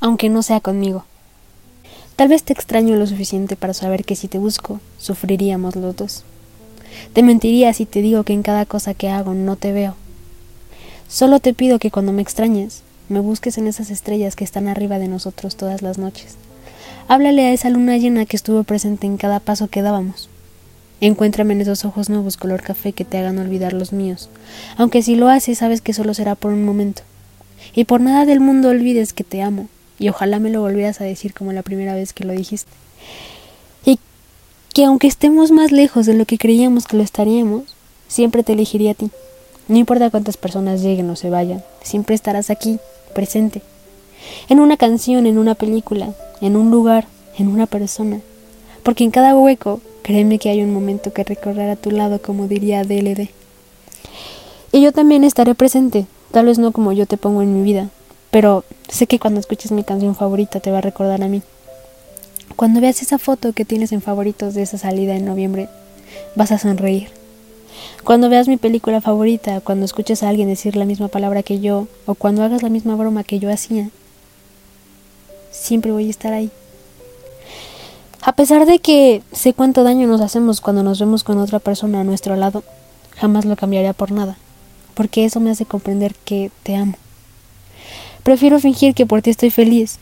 aunque no sea conmigo. Tal vez te extraño lo suficiente para saber que si te busco, sufriríamos los dos. Te mentiría si te digo que en cada cosa que hago no te veo. Solo te pido que cuando me extrañes, me busques en esas estrellas que están arriba de nosotros todas las noches. Háblale a esa luna llena que estuvo presente en cada paso que dábamos. Encuéntrame en esos ojos nuevos color café que te hagan olvidar los míos, aunque si lo haces sabes que solo será por un momento. Y por nada del mundo olvides que te amo, y ojalá me lo volvieras a decir como la primera vez que lo dijiste. Y que aunque estemos más lejos de lo que creíamos que lo estaríamos, siempre te elegiría a ti. No importa cuántas personas lleguen o se vayan, siempre estarás aquí, presente. En una canción, en una película, en un lugar, en una persona. Porque en cada hueco Créeme que hay un momento que recorrer a tu lado, como diría DLD. Y yo también estaré presente, tal vez no como yo te pongo en mi vida, pero sé que cuando escuches mi canción favorita te va a recordar a mí. Cuando veas esa foto que tienes en favoritos de esa salida en noviembre, vas a sonreír. Cuando veas mi película favorita, cuando escuches a alguien decir la misma palabra que yo, o cuando hagas la misma broma que yo hacía, siempre voy a estar ahí. A pesar de que sé cuánto daño nos hacemos cuando nos vemos con otra persona a nuestro lado, jamás lo cambiaría por nada, porque eso me hace comprender que te amo. Prefiero fingir que por ti estoy feliz,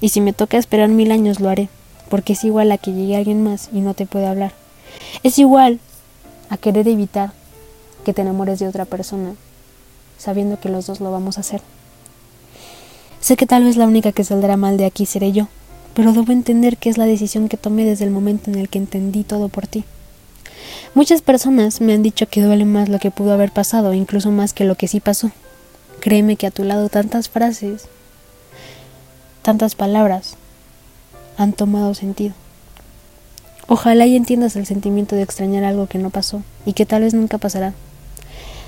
y si me toca esperar mil años lo haré, porque es igual a que llegue alguien más y no te puede hablar. Es igual a querer evitar que te enamores de otra persona, sabiendo que los dos lo vamos a hacer. Sé que tal vez la única que saldrá mal de aquí seré yo, pero debo entender que es la decisión que tomé desde el momento en el que entendí todo por ti. Muchas personas me han dicho que duele más lo que pudo haber pasado, incluso más que lo que sí pasó. Créeme que a tu lado tantas frases, tantas palabras han tomado sentido. Ojalá y entiendas el sentimiento de extrañar algo que no pasó y que tal vez nunca pasará.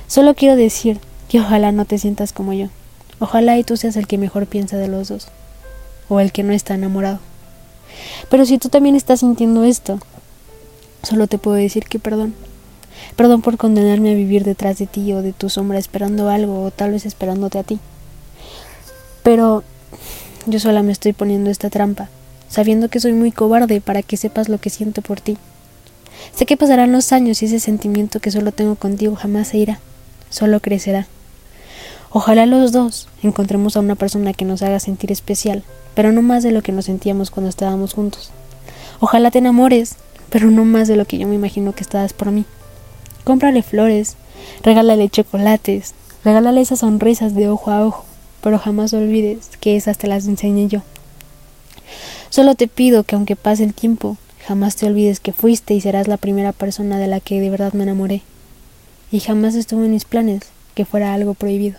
Solo quiero decir que ojalá no te sientas como yo. Ojalá y tú seas el que mejor piensa de los dos o el que no está enamorado. Pero si tú también estás sintiendo esto, solo te puedo decir que perdón. Perdón por condenarme a vivir detrás de ti o de tu sombra esperando algo o tal vez esperándote a ti. Pero yo sola me estoy poniendo esta trampa, sabiendo que soy muy cobarde para que sepas lo que siento por ti. Sé que pasarán los años y ese sentimiento que solo tengo contigo jamás se irá, solo crecerá. Ojalá los dos encontremos a una persona que nos haga sentir especial, pero no más de lo que nos sentíamos cuando estábamos juntos. Ojalá te enamores, pero no más de lo que yo me imagino que estabas por mí. Cómprale flores, regálale chocolates, regálale esas sonrisas de ojo a ojo, pero jamás olvides que esas te las enseñé yo. Solo te pido que aunque pase el tiempo, jamás te olvides que fuiste y serás la primera persona de la que de verdad me enamoré. Y jamás estuvo en mis planes que fuera algo prohibido.